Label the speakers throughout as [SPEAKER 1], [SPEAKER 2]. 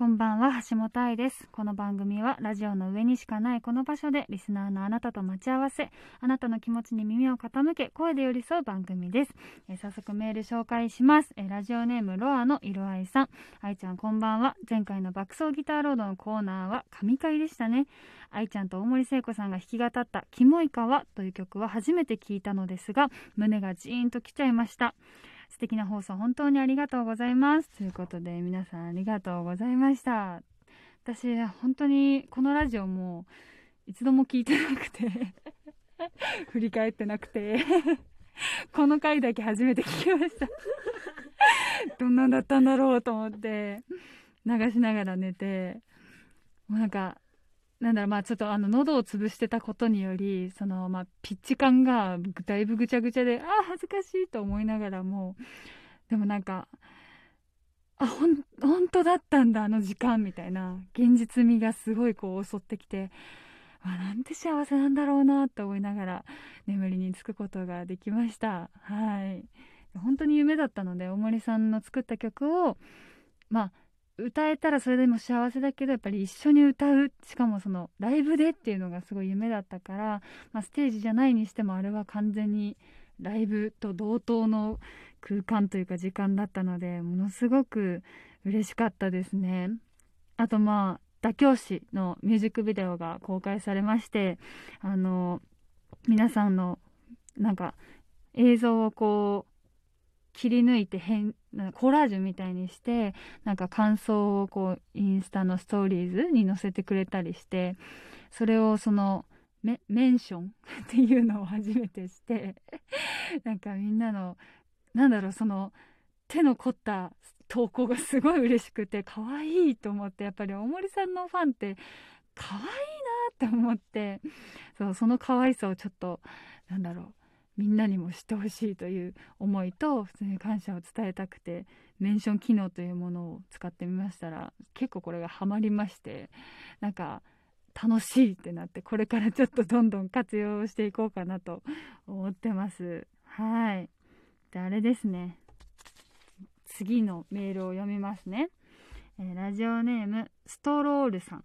[SPEAKER 1] こんばんは橋本愛です。この番組はラジオの上にしかないこの場所でリスナーのあなたと待ち合わせあなたの気持ちに耳を傾け声で寄り添う番組です、えー早速メール紹介します、えーラジオネームロアの色合いさん。愛ちゃんこんばんは。前回の爆走ギターロードのコーナーは神回でしたね。愛ちゃんと大森聖子さんが弾き語った「キモい川」という曲は初めて聞いたのですが胸がジーンときちゃいました。素敵な放送本当にありがとうございます。ということで皆さんありがとうございました。私本当にこのラジオも一度も聞いてなくて 振り返ってなくて この回だけ初めて聞きました。どんなんだったんだろうと思って流しながら寝てもうなんかなんだろうまあちょっとあの喉を潰してたことによりそのまあピッチ感がだいぶぐちゃぐちゃでああ恥ずかしいと思いながらもでもなんかあほん本当だったんだあの時間みたいな現実味がすごいこう襲ってきてあなんて幸せなんだろうなと思いながら眠りにつくことができました。はい。本当に夢だったので大森さんの作った曲をまあ歌えたらそれでも幸せだけどやっぱり一緒に歌うしかもそのライブでっていうのがすごい夢だったから、まあ、ステージじゃないにしてもあれは完全にライブと同等の空間というか時間だったのでものすごく嬉しかったですね。あとまあ妥協師のミュージックビデオが公開されましてあの皆さんのなんか映像をこう切り抜いて変なコラージュみたいにしてなんか感想をこうインスタのストーリーズに載せてくれたりしてそれをそのメメンション っていうのを初めてしてなんかみんなのなんだろうその手の凝った投稿がすごい嬉しくて可愛いと思ってやっぱり大森さんのファンって可愛いなって思ってそうその可愛さをちょっとなんだろうみんなにも知ってほしいという思いと普通に感謝を伝えたくてメンション機能というものを使ってみましたら結構これがハマりましてなんか楽しいってなってこれからちょっとどんどん活用していこうかなと思ってます。はい。であれですね。次のメールを読みますね、えーラジオネームストロールさん。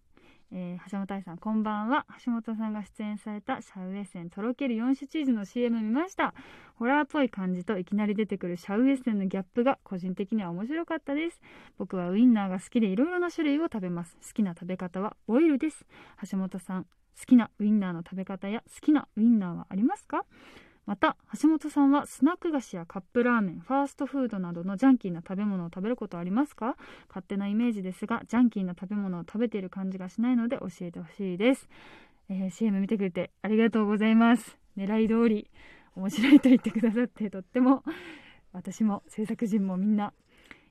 [SPEAKER 1] えー橋本愛さんこんばんは。橋本さんが出演されたシャウエッセンとろける4種チーズの CM 見ました。ホラーっぽい感じといきなり出てくるシャウエッセンのギャップが個人的には面白かったです。僕はウインナーが好きでいろいろな種類を食べます。好きな食べ方はボイルです。橋本さん好きなウインナーの食べ方や好きなウインナーはありますか？また橋本さんはスナック菓子やカップラーメンファーストフードなどのジャンキーな食べ物を食べることありますか？勝手なイメージですがジャンキーな食べ物を食べている感じがしないので教えてほしいです、えー CM 見てくれてありがとうございます。狙い通り面白いと言ってくださってとっても私も制作陣もみんな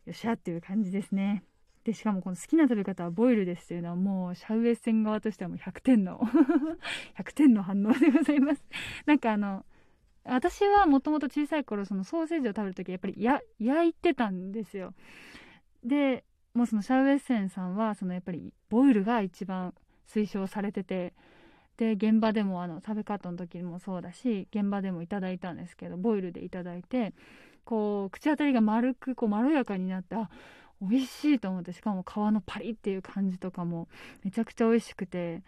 [SPEAKER 1] よっしゃっていう感じですね。でしかもこの好きな食べ方はボイルですというのはもうシャウエッセン側としてはもう100点の 100点の反応でございます。なんかあの私はもともと小さい頃そのソーセージを食べる時やっぱりや焼いてたんですよ。でもうそのシャウエッセンさんはそのやっぱりボイルが一番推奨されててで現場でもあの食べ方の時もそうだし現場でもいただいたんですけどボイルでいただいてこう口当たりが丸くこうまろやかになってあ美味しいと思ってしかも皮のパリっていう感じとかもめちゃくちゃ美味しくて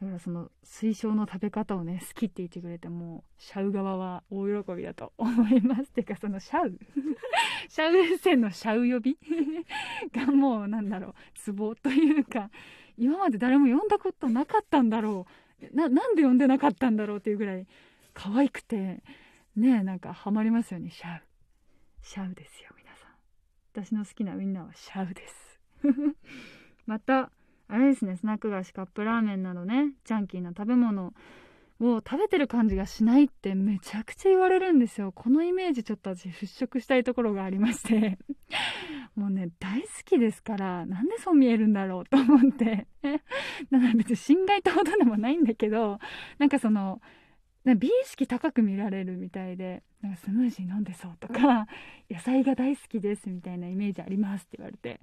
[SPEAKER 1] だからその推奨の食べ方をね好きって言ってくれてもシャウ側は大喜びだと思います。てかそのシャウ。シャウエッセンのシャウ呼び？がもうなんだろう。ツボというか。今まで誰も呼んだことなかったんだろう。ななんで呼んでなかったんだろうっていうぐらい可愛くて。ねえなんかハマりますよね。シャウ。シャウですよ皆さん。私の好きなウインナーはシャウです。またあれですねスナック菓子カップラーメンなどねジャンキーな食べ物を食べてる感じがしないってめちゃくちゃ言われるんですよ。このイメージちょっと私払拭したいところがありまして。もうね大好きですからなんでそう見えるんだろうと思って。だから別に心外ってほどでもないんだけどなんかその美意識高く見られるみたいでなんかスムージー飲んでそうとか野菜が大好きですみたいなイメージありますって言われて。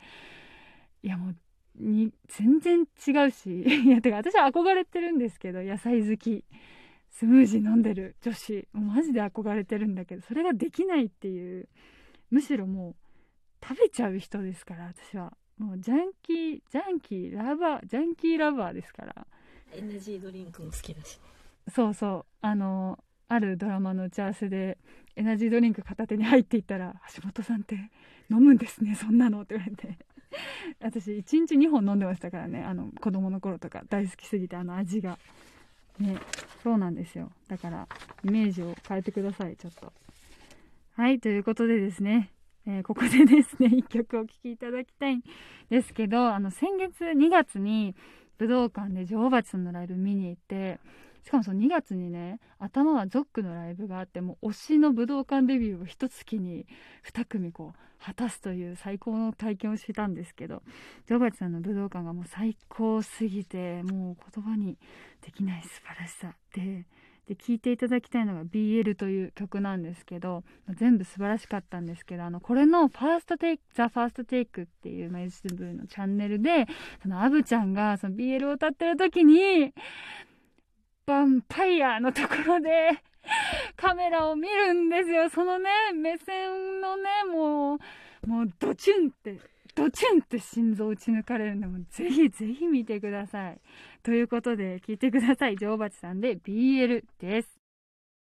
[SPEAKER 1] いやもうに全然違うし いやてか私は憧れてるんですけど野菜好き。スムージー飲んでる女子。もうマジで憧れてるんだけどそれができないっていう。むしろもう食べちゃう人ですから私は。もうジャンキージャンキーラバージャンキーラバーですから。
[SPEAKER 2] エナジードリンクも好きだし
[SPEAKER 1] そうそう。あのあるドラマの打ち合わせでエナジードリンク片手に入っていったら「橋本さんって飲むんですねそんなの」って言われて 私1日2本飲んでましたからね。あの子供の頃とか大好きすぎてあの味が。ねそうなんですよ。だからイメージを変えてくださいちょっと。はいということでですね。えー、ここでですね、一曲お聴きいただきたいんですけど、あの、先月2月に武道館で女王蜂さんのライブ見に行って、かもその2月にね、頭はゾックのライブがあって、もう推しの武道館デビューを一月に2組こう、果たすという最高の体験をしたんですけど、ジョバチさんの武道館がもう最高すぎて、もう言葉にできない素晴らしさで、で聴いていただきたいのが BL という曲なんですけど全部素晴らしかったんですけどあのこれのファーストテイク「ザ・ファーストテイクっていう、ま、YouTube のチャンネルでそのアブちゃんがその BL を歌ってる時にヴァンパイアのところで カメラを見るんですよ。そのね、目線のね、もう、もうドチュンって、ドチュンって心臓打ち抜かれるんで、もぜひぜひ見てください。ということで、聞いてください。女王蜂さんで BL です。